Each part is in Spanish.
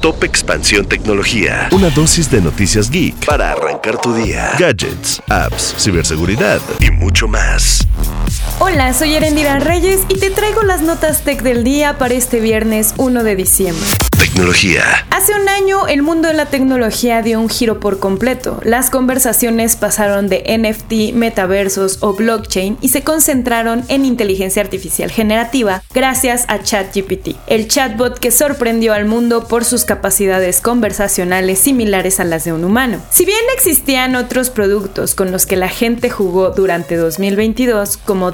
Top Expansión Tecnología. Una dosis de noticias geek para arrancar tu día. Gadgets, apps, ciberseguridad y mucho más. Hola, soy Erendira Reyes y te traigo las notas tech del día para este viernes 1 de diciembre. Tecnología. Hace un año el mundo de la tecnología dio un giro por completo. Las conversaciones pasaron de NFT, metaversos o blockchain y se concentraron en inteligencia artificial generativa gracias a ChatGPT, el chatbot que sorprendió al mundo por sus capacidades conversacionales similares a las de un humano. Si bien existían otros productos con los que la gente jugó durante 2022, como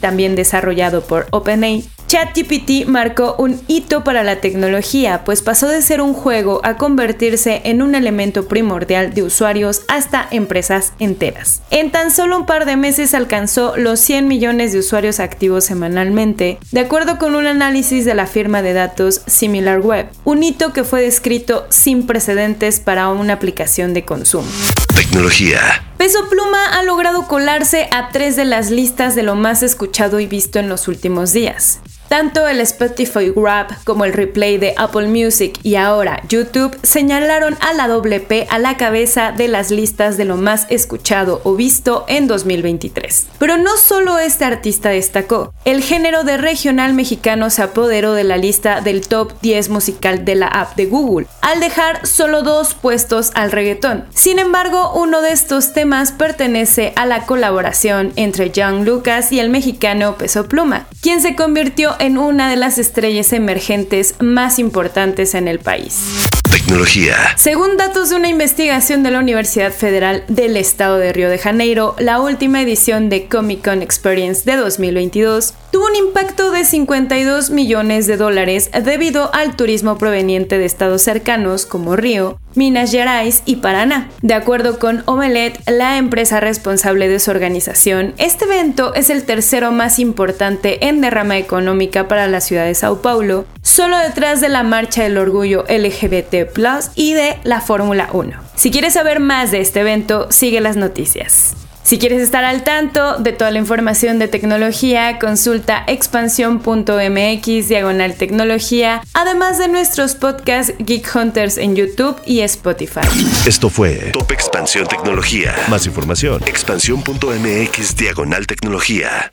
También desarrollado por OpenAI, ChatGPT marcó un hito para la tecnología, pues pasó de ser un juego a convertirse en un elemento primordial de usuarios hasta empresas enteras. En tan solo un par de meses alcanzó los 100 millones de usuarios activos semanalmente, de acuerdo con un análisis de la firma de datos SimilarWeb, un hito que fue descrito sin precedentes para una aplicación de consumo. Tecnología. Peso Pluma ha logrado colarse a tres de las listas de lo más escuchado y visto en los últimos días. Tanto el Spotify Rap como el replay de Apple Music y ahora YouTube señalaron a la WP a la cabeza de las listas de lo más escuchado o visto en 2023. Pero no solo este artista destacó, el género de regional mexicano se apoderó de la lista del top 10 musical de la app de Google, al dejar solo dos puestos al reggaetón. Sin embargo, uno de estos temas pertenece a la colaboración entre John Lucas y el mexicano Peso Pluma, quien se convirtió en una de las estrellas emergentes más importantes en el país. Según datos de una investigación de la Universidad Federal del Estado de Río de Janeiro, la última edición de Comic Con Experience de 2022 tuvo un impacto de 52 millones de dólares debido al turismo proveniente de estados cercanos como Río, Minas Gerais y Paraná. De acuerdo con Omelet, la empresa responsable de su organización, este evento es el tercero más importante en derrama económica para la ciudad de Sao Paulo, solo detrás de la Marcha del Orgullo LGBT y de la Fórmula 1. Si quieres saber más de este evento, sigue las noticias. Si quieres estar al tanto de toda la información de tecnología, consulta expansión.mx diagonal tecnología, además de nuestros podcasts Geek Hunters en YouTube y Spotify. Esto fue Top Expansión Tecnología. Más información, expansión.mx diagonal tecnología.